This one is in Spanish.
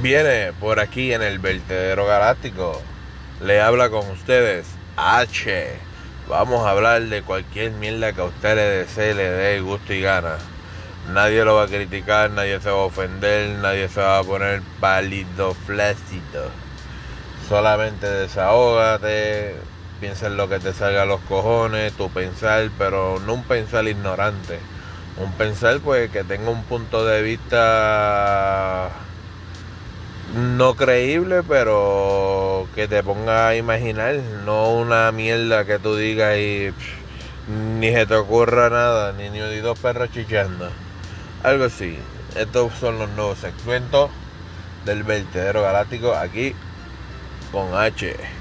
Viene por aquí en el vertedero galáctico. Le habla con ustedes H. Vamos a hablar de cualquier mierda que a usted le desee, le dé gusto y gana. Nadie lo va a criticar, nadie se va a ofender, nadie se va a poner pálido, flácido. Solamente desahógate, piensa en lo que te salga a los cojones, tu pensar, pero no un pensar ignorante. Un pensar pues que tenga un punto de vista no creíble, pero que te ponga a imaginar, no una mierda que tú digas y ni se te ocurra nada, ni ni dos perros chichando. Algo así. Estos son los nuevos segmentos del vertedero galáctico aquí con H.